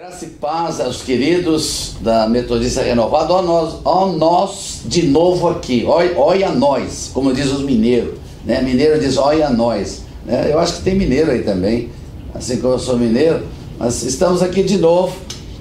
Graça e paz aos queridos da Metodista Renovada. Ó nós, ó nós de novo aqui. Olha, nós, como diz os mineiros. Né? Mineiro diz olha nós. Né? Eu acho que tem mineiro aí também, assim como eu sou mineiro. Mas estamos aqui de novo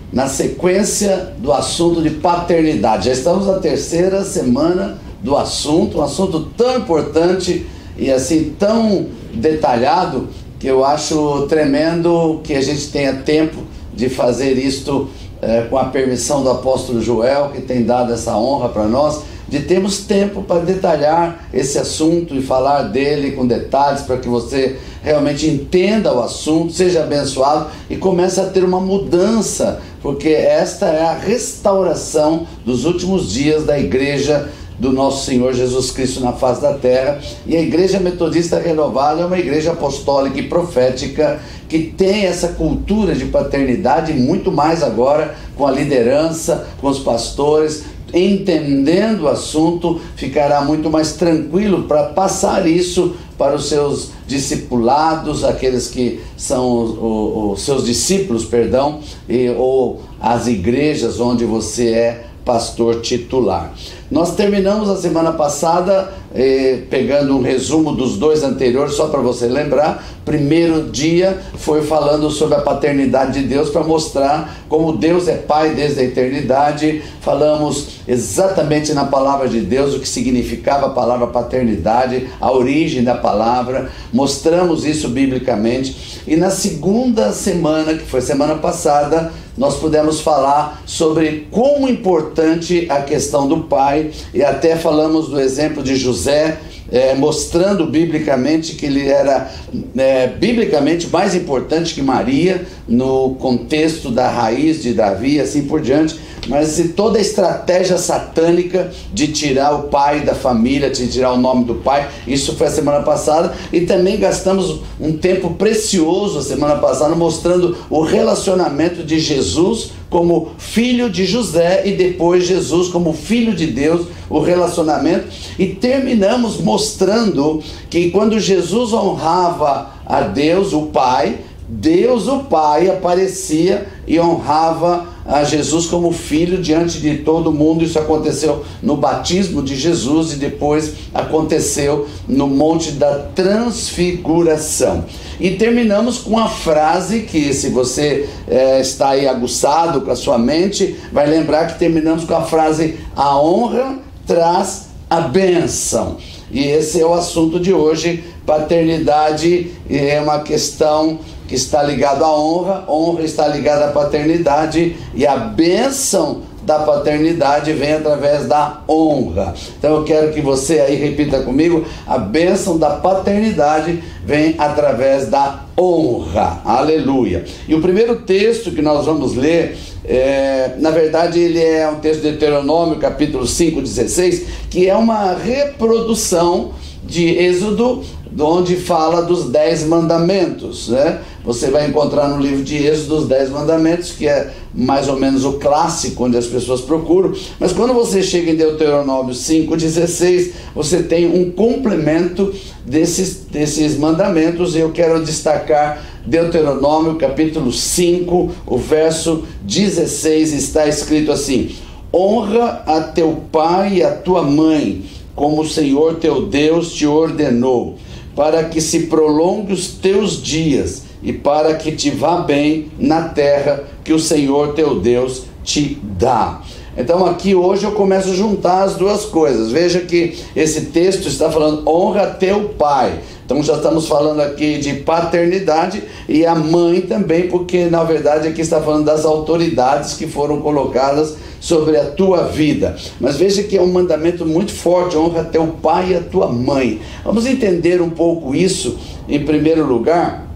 na sequência do assunto de paternidade. Já estamos na terceira semana do assunto, um assunto tão importante e assim tão detalhado que eu acho tremendo que a gente tenha tempo de fazer isto é, com a permissão do apóstolo Joel, que tem dado essa honra para nós, de termos tempo para detalhar esse assunto e falar dele com detalhes para que você realmente entenda o assunto, seja abençoado e comece a ter uma mudança, porque esta é a restauração dos últimos dias da igreja do nosso Senhor Jesus Cristo na face da terra. E a Igreja Metodista Renovada é uma igreja apostólica e profética que tem essa cultura de paternidade, muito mais agora com a liderança, com os pastores, entendendo o assunto, ficará muito mais tranquilo para passar isso para os seus discipulados, aqueles que são os, seus discípulos, perdão, e, ou as igrejas onde você é pastor titular. Nós terminamos a semana passada eh, pegando um resumo dos dois anteriores, só para você lembrar. Primeiro dia foi falando sobre a paternidade de Deus para mostrar como Deus é Pai desde a eternidade. Falamos exatamente na palavra de Deus o que significava a palavra paternidade, a origem da palavra. Mostramos isso biblicamente. E na segunda semana, que foi semana passada, nós pudemos falar sobre como importante a questão do pai e até falamos do exemplo de José, é, mostrando biblicamente que ele era é, biblicamente mais importante que Maria no contexto da raiz de Davi e assim por diante. Mas toda a estratégia satânica de tirar o pai da família, de tirar o nome do pai, isso foi a semana passada, e também gastamos um tempo precioso a semana passada mostrando o relacionamento de Jesus como filho de José e depois Jesus como filho de Deus, o relacionamento, e terminamos mostrando que quando Jesus honrava a Deus, o Pai, Deus, o Pai, aparecia e honrava a Jesus como filho diante de todo mundo. Isso aconteceu no batismo de Jesus e depois aconteceu no Monte da Transfiguração. E terminamos com a frase que, se você é, está aí aguçado com a sua mente, vai lembrar que terminamos com a frase: a honra traz a bênção. E esse é o assunto de hoje. Paternidade é uma questão que está ligado à honra, honra está ligada à paternidade e a bênção da paternidade vem através da honra. Então eu quero que você aí repita comigo: a bênção da paternidade vem através da honra. Aleluia. E o primeiro texto que nós vamos ler, é, na verdade, ele é um texto de Deuteronômio, capítulo 5, 16, que é uma reprodução de Êxodo onde fala dos dez mandamentos, né? Você vai encontrar no livro de Êxodo os dez mandamentos, que é mais ou menos o clássico onde as pessoas procuram, mas quando você chega em Deuteronômio 5,16, você tem um complemento desses, desses mandamentos, e eu quero destacar Deuteronômio capítulo 5, o verso 16, está escrito assim: Honra a teu pai e a tua mãe, como o Senhor teu Deus te ordenou para que se prolongue os teus dias e para que te vá bem na terra que o Senhor teu Deus te dá. Então aqui hoje eu começo a juntar as duas coisas. Veja que esse texto está falando honra teu pai. Então já estamos falando aqui de paternidade e a mãe também, porque na verdade aqui está falando das autoridades que foram colocadas sobre a tua vida. Mas veja que é um mandamento muito forte: honra teu pai e a tua mãe. Vamos entender um pouco isso em primeiro lugar.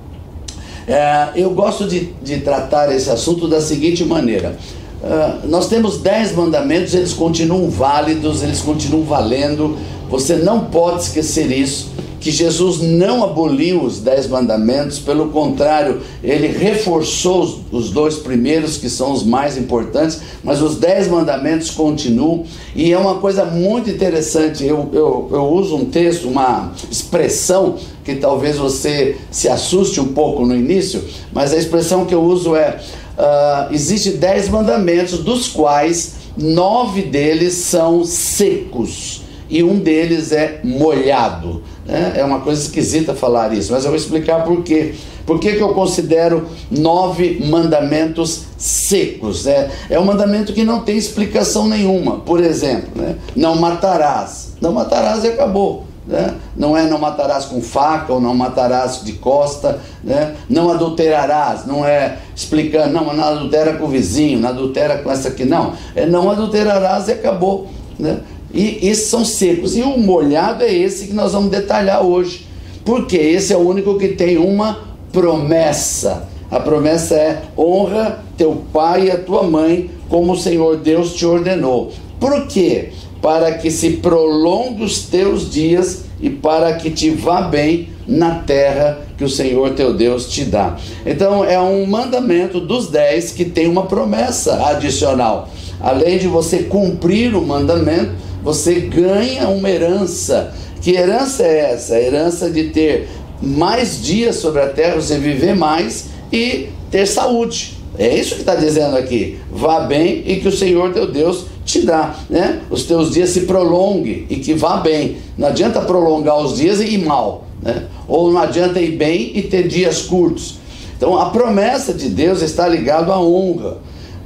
É, eu gosto de, de tratar esse assunto da seguinte maneira. Uh, nós temos dez mandamentos, eles continuam válidos, eles continuam valendo. Você não pode esquecer isso que Jesus não aboliu os dez mandamentos, pelo contrário, ele reforçou os, os, dois primeiros, que são os mais importantes, mas os dez mandamentos continuam, e é uma coisa muito interessante. Eu, eu, eu uso um texto, uma expressão que talvez você se assuste um pouco no início, mas a expressão que eu uso é: uh, existem dez mandamentos, dos quais nove deles são secos e um deles é molhado. Né? É uma coisa esquisita falar isso, mas eu vou explicar por quê. Por que, que eu considero nove mandamentos secos? É, é um mandamento que não tem explicação nenhuma. Por exemplo, né? não matarás. Não matarás e acabou. Né? Não é não matarás com faca ou não matarás de costa, né? não adulterarás, não é explicando, não, não adultera com o vizinho, não adultera com essa aqui, não. É não adulterarás e acabou. Né? E esses são secos. E o molhado é esse que nós vamos detalhar hoje. Porque esse é o único que tem uma promessa. A promessa é: honra teu pai e a tua mãe, como o Senhor Deus te ordenou. Por quê? Para que se prolongue os teus dias e para que te vá bem na terra que o Senhor teu Deus te dá. Então é um mandamento dos dez que tem uma promessa adicional. Além de você cumprir o mandamento, você ganha uma herança. Que herança é essa? A herança de ter mais dias sobre a terra, você viver mais e ter saúde. É isso que está dizendo aqui. Vá bem e que o Senhor teu Deus te dá, né? Os teus dias se prolonguem e que vá bem. Não adianta prolongar os dias e ir mal, né? Ou não adianta ir bem e ter dias curtos. Então a promessa de Deus está ligada à honra.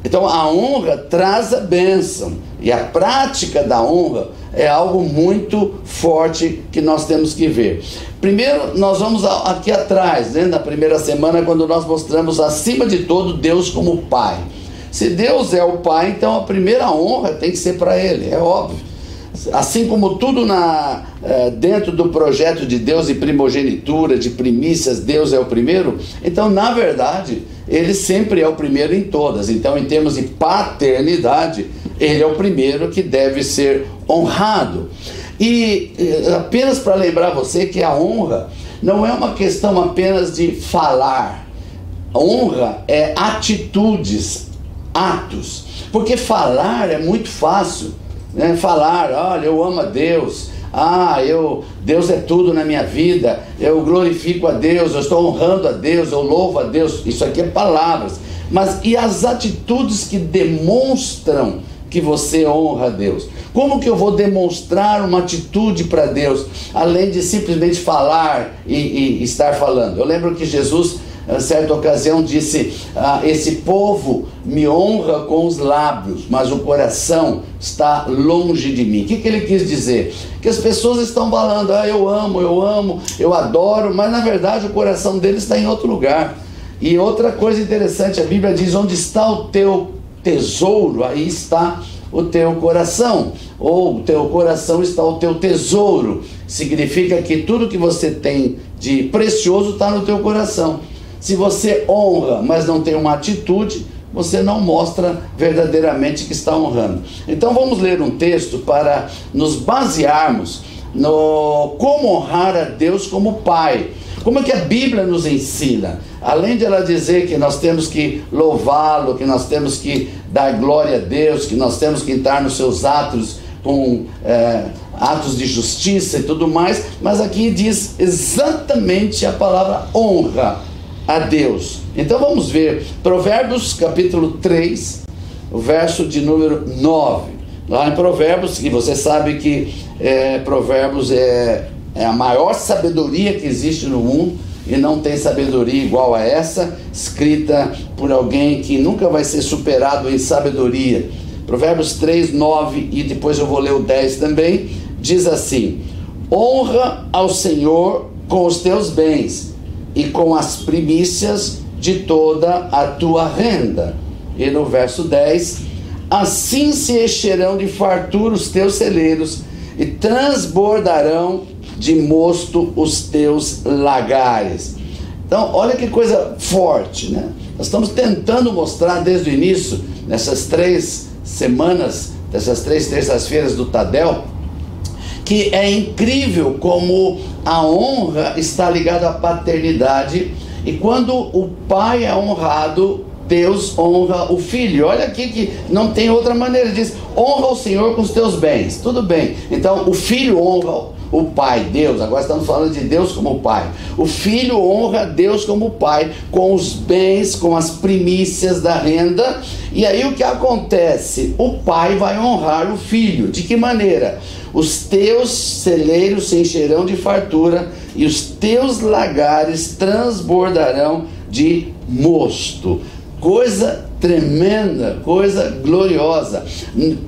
Então a honra traz a bênção e a prática da honra é algo muito forte que nós temos que ver. Primeiro, nós vamos aqui atrás, né, na primeira semana, quando nós mostramos acima de todo Deus como Pai. Se Deus é o Pai, então a primeira honra tem que ser para Ele, é óbvio. Assim como tudo na, é, dentro do projeto de Deus de primogenitura, de primícias, Deus é o primeiro, então, na verdade, ele sempre é o primeiro em todas. Então, em termos de paternidade, ele é o primeiro que deve ser honrado. E eh, apenas para lembrar você que a honra não é uma questão apenas de falar. Honra é atitudes, atos. Porque falar é muito fácil. Né? Falar, olha, eu amo a Deus, ah, eu, Deus é tudo na minha vida, eu glorifico a Deus, eu estou honrando a Deus, eu louvo a Deus. Isso aqui é palavras. Mas e as atitudes que demonstram que você honra a Deus? Como que eu vou demonstrar uma atitude para Deus, além de simplesmente falar e, e estar falando? Eu lembro que Jesus em certa ocasião disse: ah, Esse povo me honra com os lábios, mas o coração está longe de mim. O que, que ele quis dizer? Que as pessoas estão falando: Ah, eu amo, eu amo, eu adoro, mas na verdade o coração deles está em outro lugar. E outra coisa interessante: a Bíblia diz: Onde está o teu tesouro, aí está o teu coração, ou o teu coração está o teu tesouro. Significa que tudo que você tem de precioso está no teu coração. Se você honra, mas não tem uma atitude, você não mostra verdadeiramente que está honrando. Então vamos ler um texto para nos basearmos no como honrar a Deus como Pai. Como é que a Bíblia nos ensina? Além de ela dizer que nós temos que louvá-lo, que nós temos que dar glória a Deus, que nós temos que entrar nos seus atos com é, atos de justiça e tudo mais, mas aqui diz exatamente a palavra honra a Deus. Então vamos ver Provérbios capítulo 3, o verso de número 9. Lá em Provérbios, que você sabe que é, Provérbios é, é a maior sabedoria que existe no mundo e não tem sabedoria igual a essa, escrita por alguém que nunca vai ser superado em sabedoria. Provérbios 3, 9 e depois eu vou ler o 10 também, diz assim: Honra ao Senhor com os teus bens e com as primícias de toda a tua renda. E no verso 10: Assim se encherão de fartura os teus celeiros e transbordarão de mosto os teus lagares. Então, olha que coisa forte, né? Nós estamos tentando mostrar desde o início, nessas três semanas, dessas três terças-feiras do Tadel, que é incrível como a honra está ligada à paternidade e quando o pai é honrado, Deus honra o filho. Olha aqui que não tem outra maneira. Diz: honra o Senhor com os teus bens. Tudo bem. Então o filho honra o pai, Deus. Agora estamos falando de Deus como pai. O filho honra Deus como pai com os bens, com as primícias da renda. E aí o que acontece? O pai vai honrar o filho. De que maneira? Os teus celeiros se encherão de fartura e os teus lagares transbordarão de mosto. Coisa tremenda, coisa gloriosa,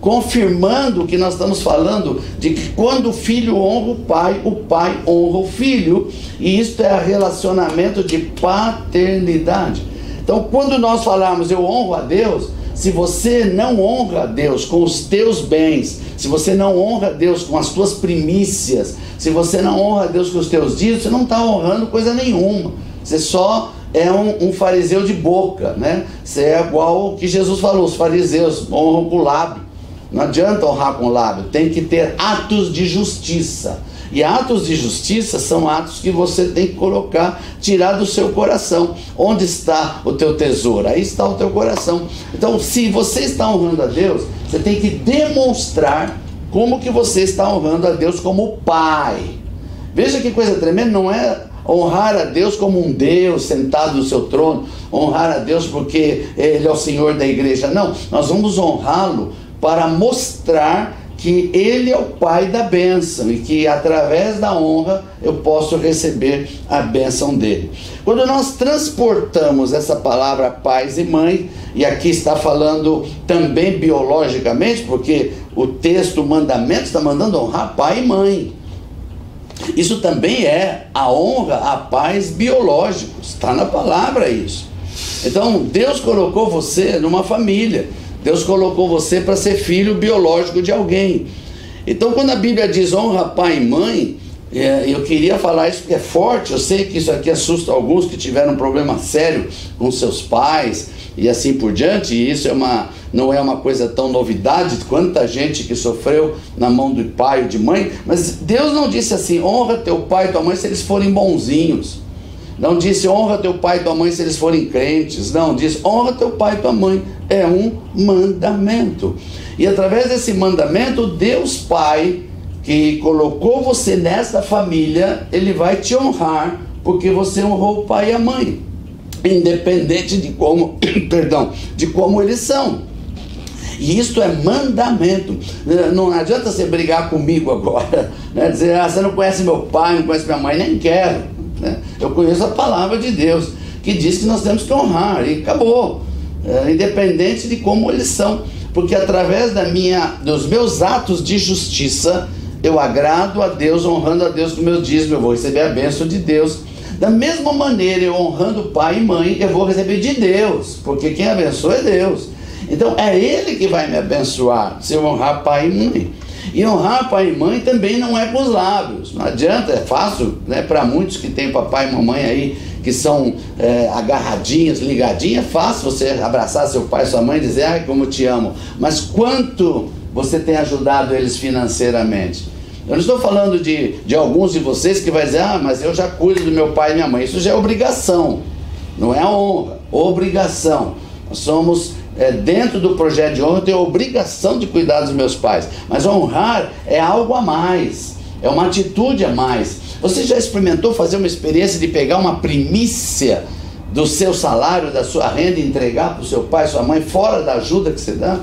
confirmando o que nós estamos falando de que quando o filho honra o pai, o pai honra o filho, e isto é relacionamento de paternidade. Então, quando nós falamos eu honro a Deus, se você não honra a Deus com os teus bens, se você não honra a Deus com as tuas primícias, se você não honra a Deus com os teus dias, você não está honrando coisa nenhuma. Você só é um, um, fariseu de boca, né? Você é igual o que Jesus falou, os fariseus honram com o lábio. Não adianta honrar com o lábio, tem que ter atos de justiça. E atos de justiça são atos que você tem que colocar, tirar do seu coração. Onde está o teu tesouro? Aí está o teu coração. Então, se você está honrando a Deus, você tem que demonstrar como que você está honrando a Deus como Pai. Veja que coisa tremenda, não é honrar a Deus como um Deus sentado no seu trono, honrar a Deus porque Ele é o Senhor da igreja. Não, nós vamos honrá-lo para mostrar que Ele é o Pai da bênção e que através da honra eu posso receber a bênção dele. Quando nós transportamos essa palavra pais e mãe, e aqui está falando também biologicamente, porque o texto, o mandamento, está mandando honrar pai e mãe. Isso também é a honra a pais biológicos, está na palavra isso. Então, Deus colocou você numa família, Deus colocou você para ser filho biológico de alguém. Então, quando a Bíblia diz honra pai e mãe, é, eu queria falar isso porque é forte. Eu sei que isso aqui assusta alguns que tiveram um problema sério com seus pais e assim por diante. E isso é uma, não é uma coisa tão novidade. Quanta gente que sofreu na mão do pai ou de mãe. Mas Deus não disse assim: honra teu pai e tua mãe se eles forem bonzinhos. Não disse honra teu pai e tua mãe se eles forem crentes. Não, disse honra teu pai e tua mãe. É um mandamento. E através desse mandamento, Deus Pai que colocou você nessa família, ele vai te honrar, porque você honrou o pai e a mãe, independente de como, perdão, de como eles são. E isto é mandamento. Não adianta você brigar comigo agora, né? dizer, ah, você não conhece meu pai, não conhece minha mãe, nem quero. Né? Eu conheço a palavra de Deus, que diz que nós temos que honrar, e acabou. É, independente de como eles são. Porque através da minha, dos meus atos de justiça, eu agrado a Deus, honrando a Deus com meu dízimo, eu vou receber a bênção de Deus. Da mesma maneira, eu honrando pai e mãe, eu vou receber de Deus, porque quem abençoa é Deus. Então é Ele que vai me abençoar, se eu honrar pai e mãe. E honrar pai e mãe também não é com os lábios, não adianta, é fácil, né? Para muitos que têm papai e mamãe aí, que são é, agarradinhos, ligadinhos, é fácil você abraçar seu pai sua mãe e dizer, ai, como te amo. Mas quanto você tem ajudado eles financeiramente. Eu não estou falando de, de alguns de vocês que vai dizer, ah, mas eu já cuido do meu pai e minha mãe. Isso já é obrigação, não é honra, obrigação. Nós somos, é, dentro do projeto de honra, eu tenho a obrigação de cuidar dos meus pais. Mas honrar é algo a mais, é uma atitude a mais. Você já experimentou fazer uma experiência de pegar uma primícia do seu salário, da sua renda e entregar para o seu pai, sua mãe, fora da ajuda que você dá?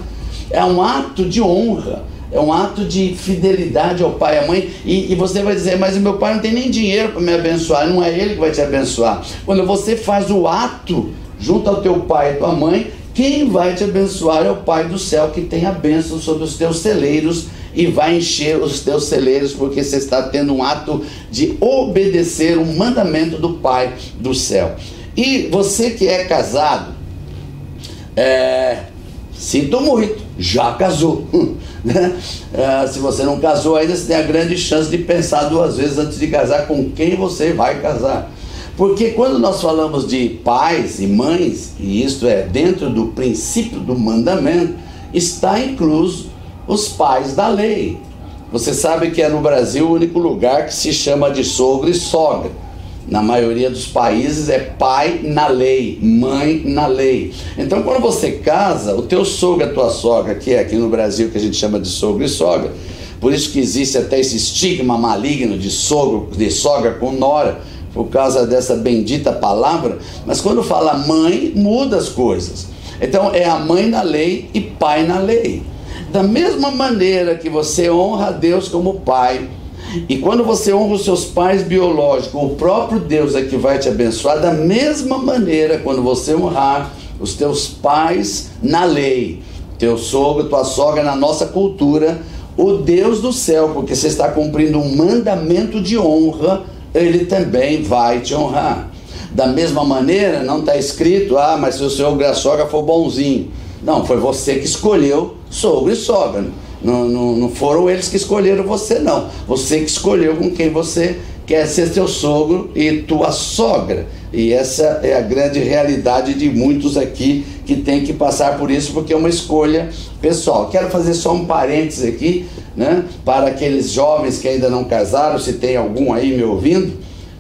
É um ato de honra, é um ato de fidelidade ao pai e à mãe. E, e você vai dizer, mas o meu pai não tem nem dinheiro para me abençoar, não é ele que vai te abençoar. Quando você faz o ato junto ao teu pai e tua mãe, quem vai te abençoar é o Pai do céu que tem a bênção sobre os teus celeiros e vai encher os teus celeiros porque você está tendo um ato de obedecer um mandamento do Pai do céu. E você que é casado, é, sinto muito, já casou. Né? É, se você não casou ainda, você tem a grande chance de pensar duas vezes antes de casar com quem você vai casar. Porque quando nós falamos de pais e mães, e isto é dentro do princípio do mandamento, está incluso os pais da lei. Você sabe que é no Brasil o único lugar que se chama de sogro e sogra. Na maioria dos países é pai na lei, mãe na lei. Então, quando você casa, o teu sogro e a tua sogra, que é aqui no Brasil que a gente chama de sogro e sogra, Por isso que existe até esse estigma maligno de sogro, de sogra com nora, por causa dessa bendita palavra. Mas quando fala mãe, muda as coisas. Então é a mãe na lei e pai na lei. Da mesma maneira que você honra a Deus como pai, e quando você honra os seus pais biológicos, o próprio Deus é que vai te abençoar. Da mesma maneira, quando você honrar os teus pais na lei, teu sogro, tua sogra na nossa cultura, o Deus do céu, porque você está cumprindo um mandamento de honra, ele também vai te honrar. Da mesma maneira, não está escrito, ah, mas se o seu a sogra for bonzinho. Não, foi você que escolheu sogro e sogra. Não, não, não foram eles que escolheram você, não. Você que escolheu com quem você quer ser seu sogro e tua sogra. E essa é a grande realidade de muitos aqui que tem que passar por isso, porque é uma escolha pessoal. Quero fazer só um parênteses aqui, né, para aqueles jovens que ainda não casaram, se tem algum aí me ouvindo,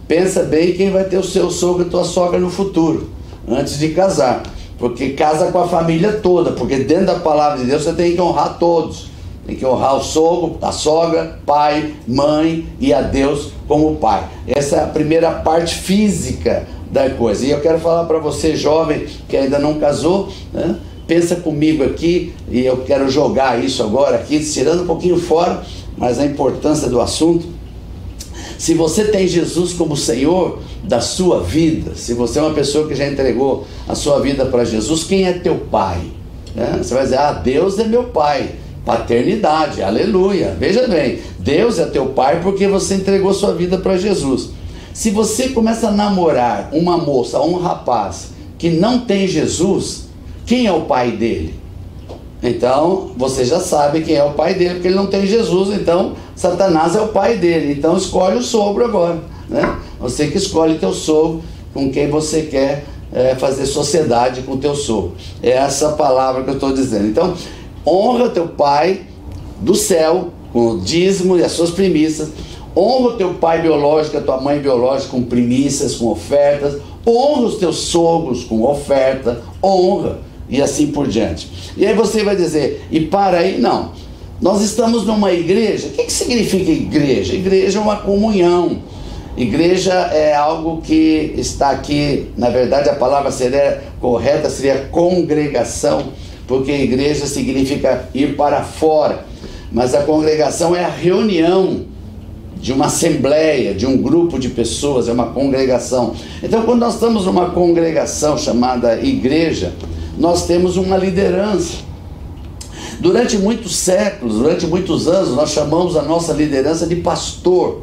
pensa bem quem vai ter o seu sogro e tua sogra no futuro, antes de casar. Porque casa com a família toda, porque dentro da palavra de Deus você tem que honrar todos. Tem que honrar o sogro, a sogra, pai, mãe e a Deus como pai. Essa é a primeira parte física da coisa. E eu quero falar para você, jovem, que ainda não casou, né? pensa comigo aqui, e eu quero jogar isso agora aqui, tirando um pouquinho fora, mas a importância do assunto. Se você tem Jesus como Senhor da sua vida, se você é uma pessoa que já entregou a sua vida para Jesus, quem é teu pai? Né? Você vai dizer, ah, Deus é meu pai. Paternidade, aleluia. Veja bem, Deus é teu pai porque você entregou sua vida para Jesus. Se você começa a namorar uma moça ou um rapaz que não tem Jesus, quem é o pai dele? Então, você já sabe quem é o pai dele, porque ele não tem Jesus, então Satanás é o pai dele. Então, escolhe o sogro agora, né? Você que escolhe teu sogro com quem você quer é, fazer sociedade com teu sogro. É essa palavra que eu estou dizendo. Então, honra teu pai do céu com o dízimo e as suas primícias. Honra o teu pai biológico, a tua mãe biológica com primícias, com ofertas. Honra os teus sogros com oferta. Honra e assim por diante. E aí você vai dizer, e para aí, não. Nós estamos numa igreja. O que, que significa igreja? Igreja é uma comunhão. Igreja é algo que está aqui, na verdade a palavra seria correta seria congregação porque igreja significa ir para fora, mas a congregação é a reunião de uma assembleia, de um grupo de pessoas, é uma congregação. Então, quando nós estamos numa congregação chamada igreja, nós temos uma liderança. Durante muitos séculos, durante muitos anos, nós chamamos a nossa liderança de pastor.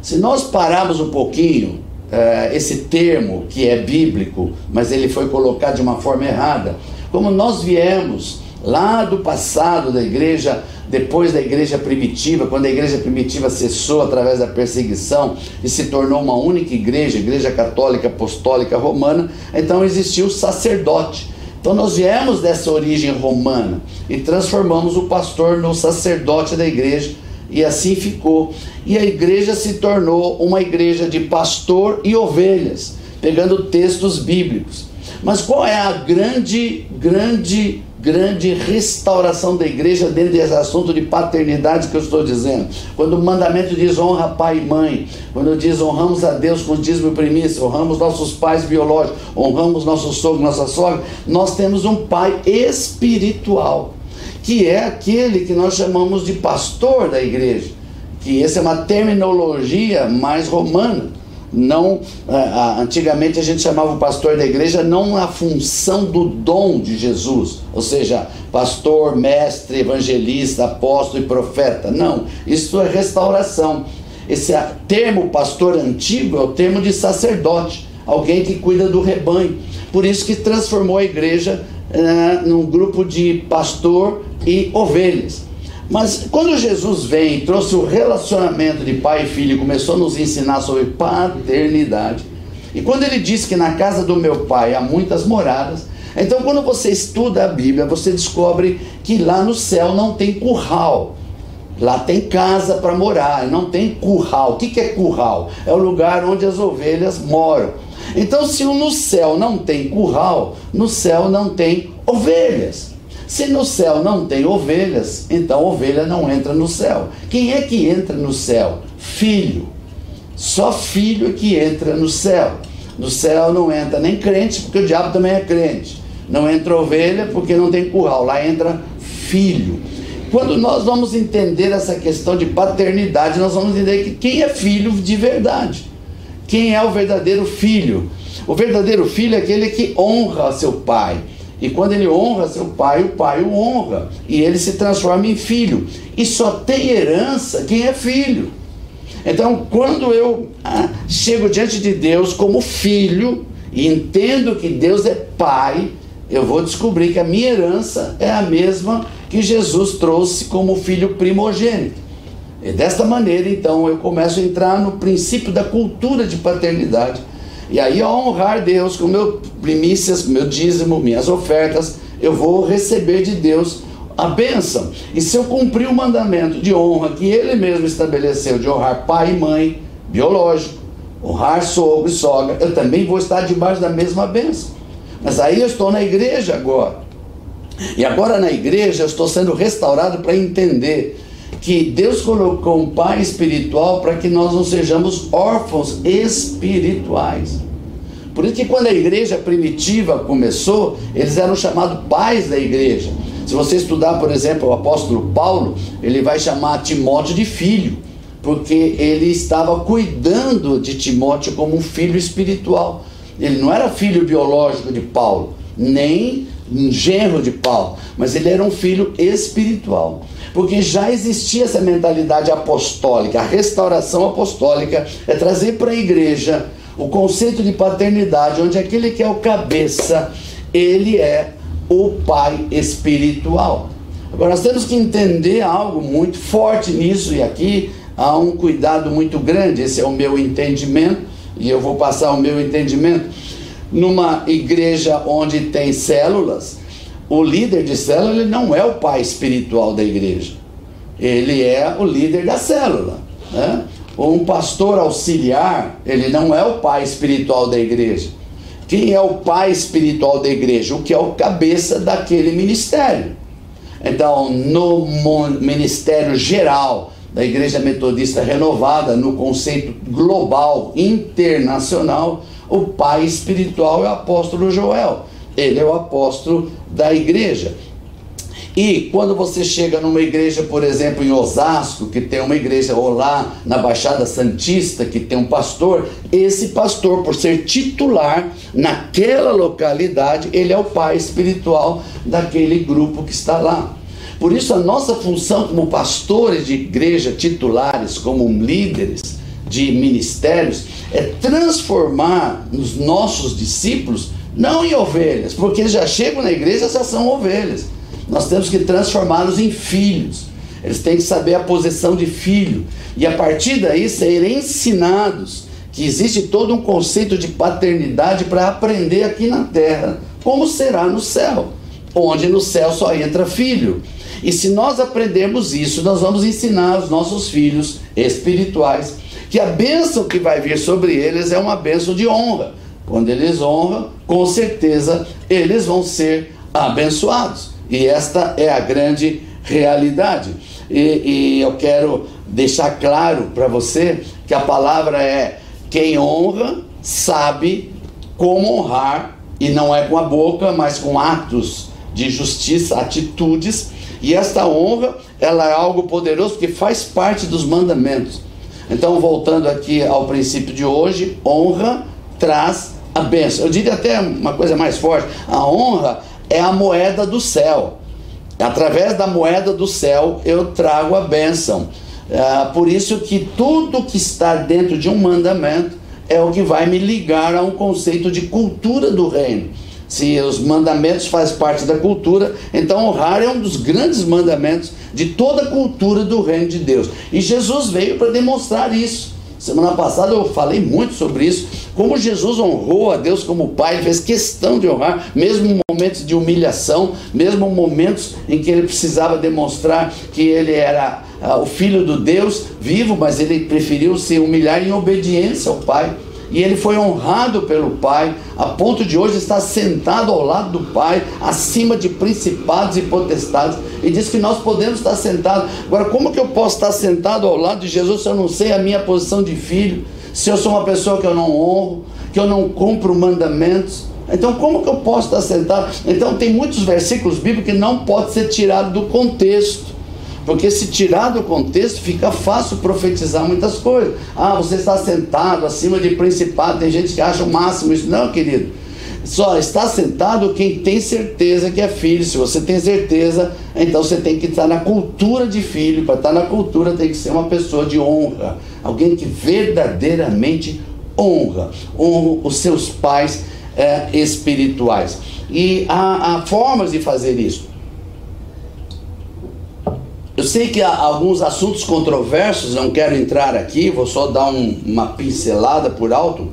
Se nós pararmos um pouquinho eh, esse termo que é bíblico, mas ele foi colocado de uma forma errada, como nós viemos lá do passado da igreja, depois da igreja primitiva, quando a igreja primitiva cessou através da perseguição e se tornou uma única igreja, igreja católica apostólica romana, então existiu o sacerdote. Então nós viemos dessa origem romana e transformamos o pastor no sacerdote da igreja e assim ficou. E a igreja se tornou uma igreja de pastor e ovelhas, pegando textos bíblicos. Mas qual é a grande, grande, grande restauração da igreja dentro desse assunto de paternidade que eu estou dizendo? Quando o mandamento diz honra pai e mãe, quando diz honramos a Deus com dízimo e primícia, honramos nossos pais biológicos, honramos nosso sogro, nossa sogra, nós temos um pai espiritual, que é aquele que nós chamamos de pastor da igreja, que essa é uma terminologia mais romana não antigamente a gente chamava o pastor da igreja não na função do dom de Jesus, ou seja, pastor, mestre, evangelista, apóstolo e profeta. Não, isso é restauração. Esse termo pastor antigo é o termo de sacerdote, alguém que cuida do rebanho. Por isso que transformou a igreja uh, num grupo de pastor e ovelhas. Mas quando Jesus vem, trouxe o relacionamento de pai e filho e começou a nos ensinar sobre paternidade, e quando ele diz que na casa do meu pai há muitas moradas, então quando você estuda a Bíblia, você descobre que lá no céu não tem curral. Lá tem casa para morar, não tem curral. O que é curral? É o lugar onde as ovelhas moram. Então, se no céu não tem curral, no céu não tem ovelhas. Se no céu não tem ovelhas, então ovelha não entra no céu. Quem é que entra no céu? Filho. Só filho é que entra no céu. No céu não entra nem crente, porque o diabo também é crente. Não entra ovelha porque não tem curral. Lá entra filho. Quando nós vamos entender essa questão de paternidade, nós vamos entender que quem é filho de verdade. Quem é o verdadeiro filho? O verdadeiro filho é aquele que honra seu pai. E quando ele honra seu pai, o pai o honra. E ele se transforma em filho. E só tem herança quem é filho. Então, quando eu ah, chego diante de Deus como filho e entendo que Deus é pai, eu vou descobrir que a minha herança é a mesma que Jesus trouxe como filho primogênito. E desta maneira, então, eu começo a entrar no princípio da cultura de paternidade. E aí, ao honrar Deus com meus primícias, meu dízimo, minhas ofertas, eu vou receber de Deus a bênção. E se eu cumprir o mandamento de honra que ele mesmo estabeleceu, de honrar pai e mãe, biológico, honrar sogro e sogra, eu também vou estar debaixo da mesma bênção. Mas aí eu estou na igreja agora. E agora na igreja eu estou sendo restaurado para entender que Deus colocou um pai espiritual para que nós não sejamos órfãos espirituais. Por isso que quando a igreja primitiva começou, eles eram chamados pais da igreja. Se você estudar, por exemplo, o apóstolo Paulo, ele vai chamar Timóteo de filho, porque ele estava cuidando de Timóteo como um filho espiritual. Ele não era filho biológico de Paulo, nem um genro de Paulo, mas ele era um filho espiritual. Porque já existia essa mentalidade apostólica, a restauração apostólica é trazer para a igreja o conceito de paternidade, onde aquele que é o cabeça, ele é o pai espiritual. Agora nós temos que entender algo muito forte nisso, e aqui há um cuidado muito grande, esse é o meu entendimento, e eu vou passar o meu entendimento. Numa igreja onde tem células, o líder de célula ele não é o pai espiritual da igreja. Ele é o líder da célula. Né? Um pastor auxiliar, ele não é o pai espiritual da igreja. Quem é o pai espiritual da igreja? O que é o cabeça daquele ministério. Então, no ministério geral da Igreja Metodista Renovada, no conceito global, internacional, o pai espiritual é o apóstolo Joel. Ele é o apóstolo da igreja. E quando você chega numa igreja, por exemplo, em Osasco, que tem uma igreja, ou lá na Baixada Santista, que tem um pastor, esse pastor, por ser titular naquela localidade, ele é o pai espiritual daquele grupo que está lá. Por isso, a nossa função como pastores de igreja titulares, como líderes, de ministérios é transformar os nossos discípulos não em ovelhas, porque eles já chegam na igreja já são ovelhas. Nós temos que transformá-los em filhos. Eles têm que saber a posição de filho e a partir daí serem ensinados que existe todo um conceito de paternidade para aprender aqui na terra, como será no céu, onde no céu só entra filho. E se nós aprendermos isso, nós vamos ensinar os nossos filhos espirituais que a bênção que vai vir sobre eles é uma bênção de honra. Quando eles honram, com certeza eles vão ser abençoados. E esta é a grande realidade. E, e eu quero deixar claro para você que a palavra é: quem honra sabe como honrar, e não é com a boca, mas com atos de justiça, atitudes. E esta honra, ela é algo poderoso porque faz parte dos mandamentos. Então, voltando aqui ao princípio de hoje, honra traz a bênção. Eu diria até uma coisa mais forte: a honra é a moeda do céu. Através da moeda do céu eu trago a bênção. É, por isso que tudo que está dentro de um mandamento é o que vai me ligar a um conceito de cultura do reino. Se os mandamentos fazem parte da cultura, então honrar é um dos grandes mandamentos de toda a cultura do reino de Deus. E Jesus veio para demonstrar isso. Semana passada eu falei muito sobre isso, como Jesus honrou a Deus como Pai, ele fez questão de honrar, mesmo em momentos de humilhação, mesmo em momentos em que ele precisava demonstrar que ele era uh, o filho do Deus vivo, mas ele preferiu se humilhar em obediência ao Pai. e ele foi honrado pelo Pai, a ponto de hoje estar sentado ao lado do Pai, acima de principados e potestades, e diz que nós podemos estar sentados. Agora, como que eu posso estar sentado ao lado de Jesus se eu não sei a minha posição de filho? Se eu sou uma pessoa que eu não honro, que eu não cumpro mandamentos? Então, como que eu posso estar sentado? Então, tem muitos versículos bíblicos que não pode ser tirado do contexto. Porque se tirar do contexto, fica fácil profetizar muitas coisas. Ah, você está sentado acima de principado. Tem gente que acha o máximo isso. Não, querido. Só está sentado quem tem certeza que é filho. Se você tem certeza, então você tem que estar na cultura de filho. Para estar na cultura, tem que ser uma pessoa de honra. Alguém que verdadeiramente honra. Honra os seus pais é, espirituais. E há, há formas de fazer isso. Eu sei que há alguns assuntos controversos, não quero entrar aqui, vou só dar um, uma pincelada por alto,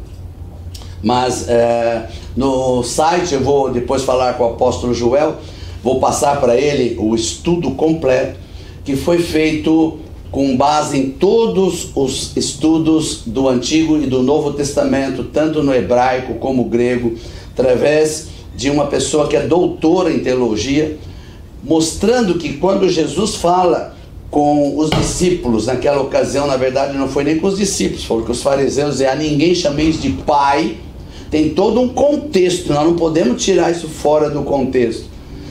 mas é, no site eu vou depois falar com o apóstolo Joel, vou passar para ele o estudo completo que foi feito com base em todos os estudos do Antigo e do Novo Testamento, tanto no hebraico como grego, através de uma pessoa que é doutora em teologia mostrando que quando Jesus fala com os discípulos, naquela ocasião, na verdade, não foi nem com os discípulos, foi com os fariseus, e a ninguém chameis de pai, tem todo um contexto, nós não podemos tirar isso fora do contexto.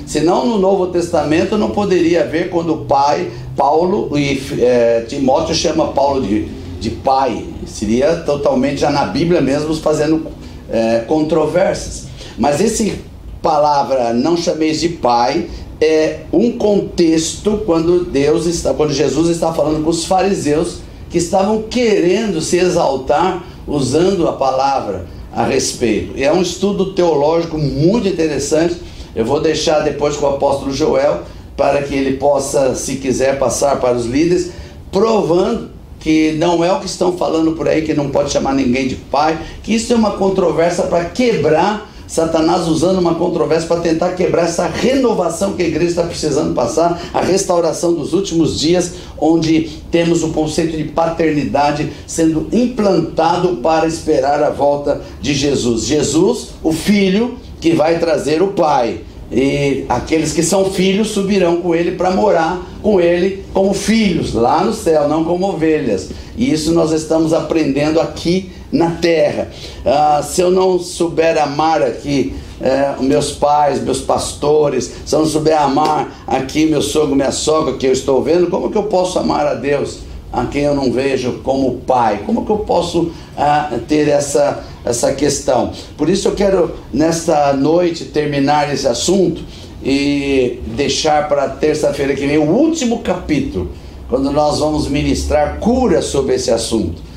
Senão no Novo Testamento não poderia haver quando o pai, Paulo e é, Timóteo chama Paulo de, de pai. Seria totalmente já na Bíblia mesmo fazendo é, controvérsias. Mas esse palavra não chameis de pai é um contexto quando Deus está, quando Jesus está falando com os fariseus que estavam querendo se exaltar usando a palavra a respeito. E é um estudo teológico muito interessante. Eu vou deixar depois com o apóstolo Joel para que ele possa, se quiser, passar para os líderes, provando que não é o que estão falando por aí, que não pode chamar ninguém de pai, que isso é uma controvérsia para quebrar Satanás usando uma controvérsia para tentar quebrar essa renovação que a igreja está precisando passar, a restauração dos últimos dias, onde temos o conceito de paternidade sendo implantado para esperar a volta de Jesus. Jesus, o filho que vai trazer o pai. E aqueles que são filhos subirão com ele para morar com ele como filhos lá no céu, não como ovelhas. E isso nós estamos aprendendo aqui na terra. Ah, se eu não souber amar aqui é, meus pais, meus pastores, se eu não souber amar aqui meu sogro, minha sogra que eu estou vendo, como que eu posso amar a Deus a quem eu não vejo como pai? Como que eu posso ah, ter essa, essa questão? Por isso eu quero nesta noite terminar esse assunto e deixar para terça-feira que vem o último capítulo, quando nós vamos ministrar cura sobre esse assunto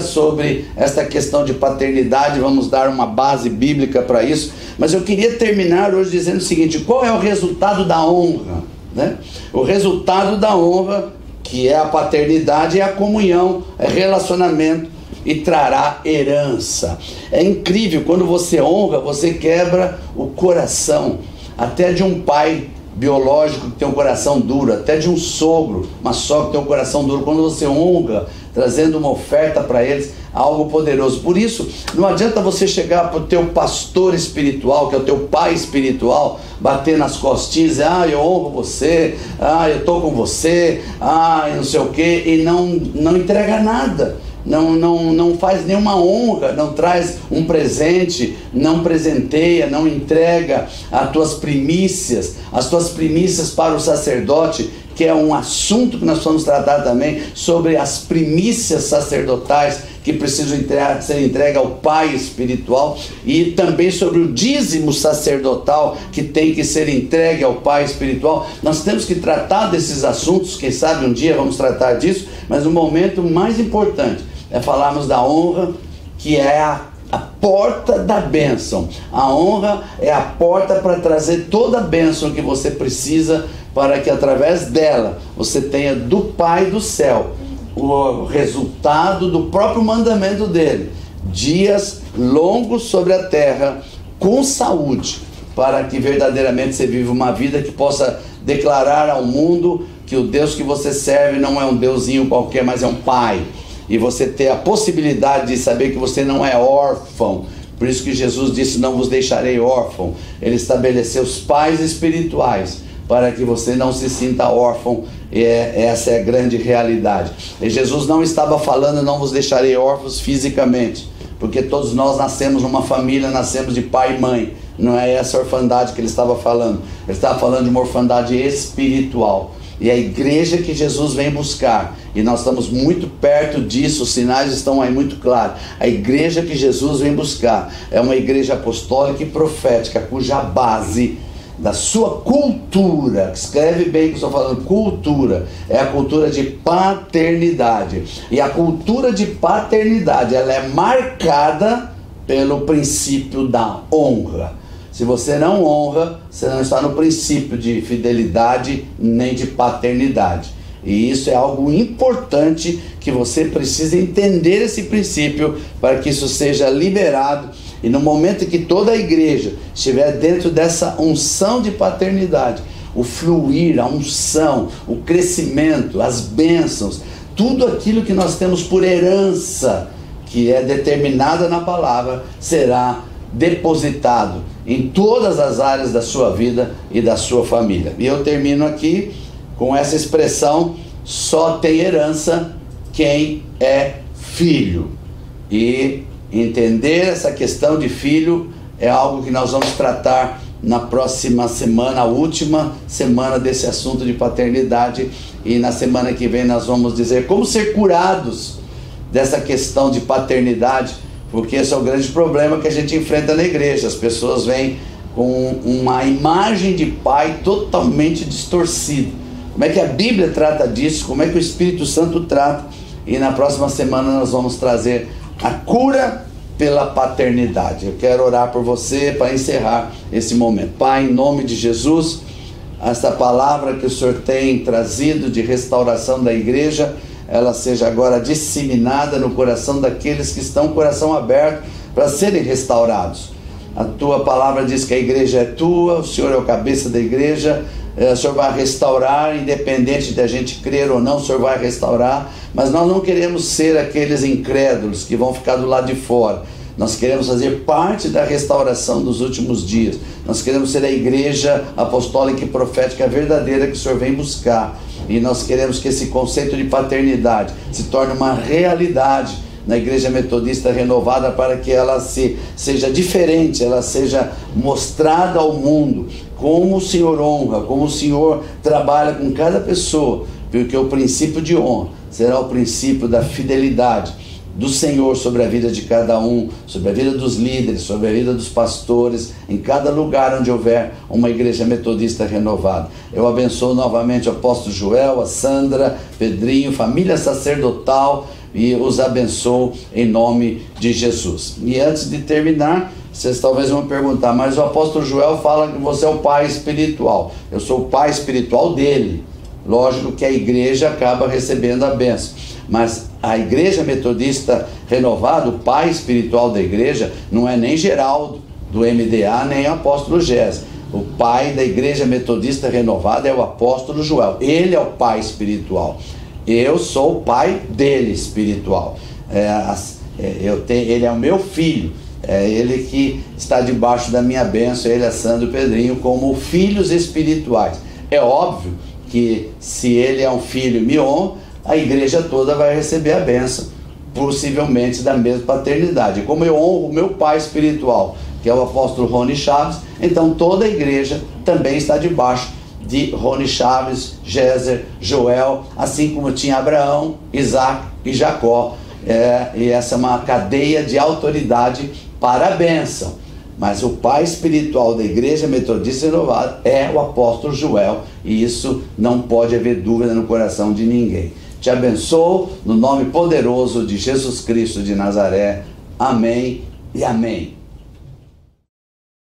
sobre esta questão de paternidade, vamos dar uma base bíblica para isso. Mas eu queria terminar hoje dizendo o seguinte: qual é o resultado da honra? Né? O resultado da honra, que é a paternidade, é a comunhão, é relacionamento e trará herança. É incrível, quando você honra, você quebra o coração, até de um pai biológico que tem um coração duro, até de um sogro, uma sogra que tem um coração duro. Quando você honra, trazendo uma oferta para eles, algo poderoso. Por isso, não adianta você chegar para o teu pastor espiritual, que é o teu pai espiritual, bater nas costinhas, e, ah, eu honro você, ah, eu estou com você, ah, não sei o quê, e não, não entrega nada. Não, não, não faz nenhuma honra, não traz um presente, não presenteia, não entrega as tuas primícias, as tuas primícias para o sacerdote, que é um assunto que nós vamos tratar também sobre as primícias sacerdotais que precisam entregar, ser entregue ao Pai espiritual e também sobre o dízimo sacerdotal que tem que ser entregue ao Pai espiritual. Nós temos que tratar desses assuntos, quem sabe um dia vamos tratar disso, mas o momento mais importante é falarmos da honra, que é a a porta da bênção. A honra é a porta para trazer toda a bênção que você precisa para que através dela você tenha do Pai do céu o resultado do próprio mandamento dele, dias longos sobre a terra com saúde, para que verdadeiramente você viva uma vida que possa declarar ao mundo que o Deus que você serve não é um deusinho qualquer, mas é um Pai. e você ter a possibilidade de saber que você não é órfão. Por isso que Jesus disse: Não vos deixarei órfão. Ele estabeleceu os pais espirituais para que você não se sinta órfão. É, essa é a grande realidade. E Jesus não estava falando: Não vos deixarei órfãos fisicamente, porque todos nós nascemos numa família, nascemos de pai e mãe. Não é essa orfandade que ele estava falando. Ele estava falando de uma orfandade espiritual. E a igreja que Jesus vem buscar, e nós estamos muito perto disso, os sinais estão aí muito claros. A igreja que Jesus vem buscar é uma igreja apostólica e profética, cuja base da sua cultura, escreve bem que estou falando, cultura, é a cultura de paternidade. E a cultura de paternidade, ela é marcada pelo princípio da honra. Se você não honra, você não está no princípio de fidelidade nem de paternidade. E isso é algo importante que você precisa entender esse princípio para que isso seja liberado. E no momento que toda a igreja estiver dentro dessa unção de paternidade, o fluir, a unção, o crescimento, as bênçãos, tudo aquilo que nós temos por herança, que é determinada na palavra, será depositado em todas as áreas da sua vida e da sua família. E eu termino aqui com essa expressão: só tem herança quem é filho. E entender essa questão de filho é algo que nós vamos tratar na próxima semana, a última semana desse assunto de paternidade. E na semana que vem nós vamos dizer como ser curados dessa questão de paternidade porque esse é o grande problema que a gente enfrenta na igreja. As pessoas vêm com uma imagem de pai totalmente distorcida. Como é que a Bíblia trata disso? Como é que o Espírito Santo trata? E na próxima semana nós vamos trazer a cura pela paternidade. Eu quero orar por você para encerrar esse momento. Pai, em nome de Jesus, essa palavra que o Senhor tem trazido de restauração da igreja ela seja agora disseminada no coração daqueles que estão com o coração aberto para serem restaurados. A tua palavra diz que a igreja é tua, o Senhor é o cabeça da igreja, o Senhor vai restaurar, independente de a gente crer ou não, o Senhor vai restaurar, mas nós não queremos ser aqueles incrédulos que vão ficar do lado de fora. Nós queremos fazer parte da restauração dos últimos dias. Nós queremos ser a igreja apostólica e profética verdadeira que o Senhor vem buscar. E nós queremos que esse conceito de paternidade se torne uma realidade na igreja metodista renovada para que ela se, seja diferente, ela seja mostrada ao mundo como o Senhor honra, como o Senhor trabalha com cada pessoa, porque o princípio de honra será o princípio da fidelidade do Senhor sobre a vida de cada um, sobre a vida dos líderes, sobre a vida dos pastores, em cada lugar onde houver uma igreja metodista renovada. Eu abençoo novamente o apóstolo Joel, a Sandra, Pedrinho, família sacerdotal e os abençoo em nome de Jesus. E antes de terminar, vocês talvez vão perguntar, mas o apóstolo Joel fala que você é o pai espiritual. Eu sou o pai espiritual dele. Lógico que a igreja acaba recebendo a benção. Mas a igreja metodista renovada, o pai espiritual da igreja, não é nem Geraldo do MDA, nem o apóstolo Gés. O pai da igreja metodista renovada é o apóstolo Joel. Ele é o pai espiritual. Eu sou o pai dele espiritual. É, é, eu tenho, ele é o meu filho. É ele que está debaixo da minha bênção, ele é Sandro Pedrinho, como filhos espirituais. É óbvio que se ele é um filho mion, a igreja toda vai receber a benção, possivelmente da mesma paternidade. Como eu honro o meu pai espiritual, que é o apóstolo Rony Chaves, então toda a igreja também está debaixo de Rony Chaves, Gézer, Joel, assim como tinha Abraão, Isaac e Jacó. É, e essa é uma cadeia de autoridade para a bênção. Mas o pai espiritual da igreja metodista renovada é o apóstolo Joel, e isso não pode haver dúvida no coração de ninguém. Te abençoo no nome poderoso de Jesus Cristo de Nazaré. Amém e amém.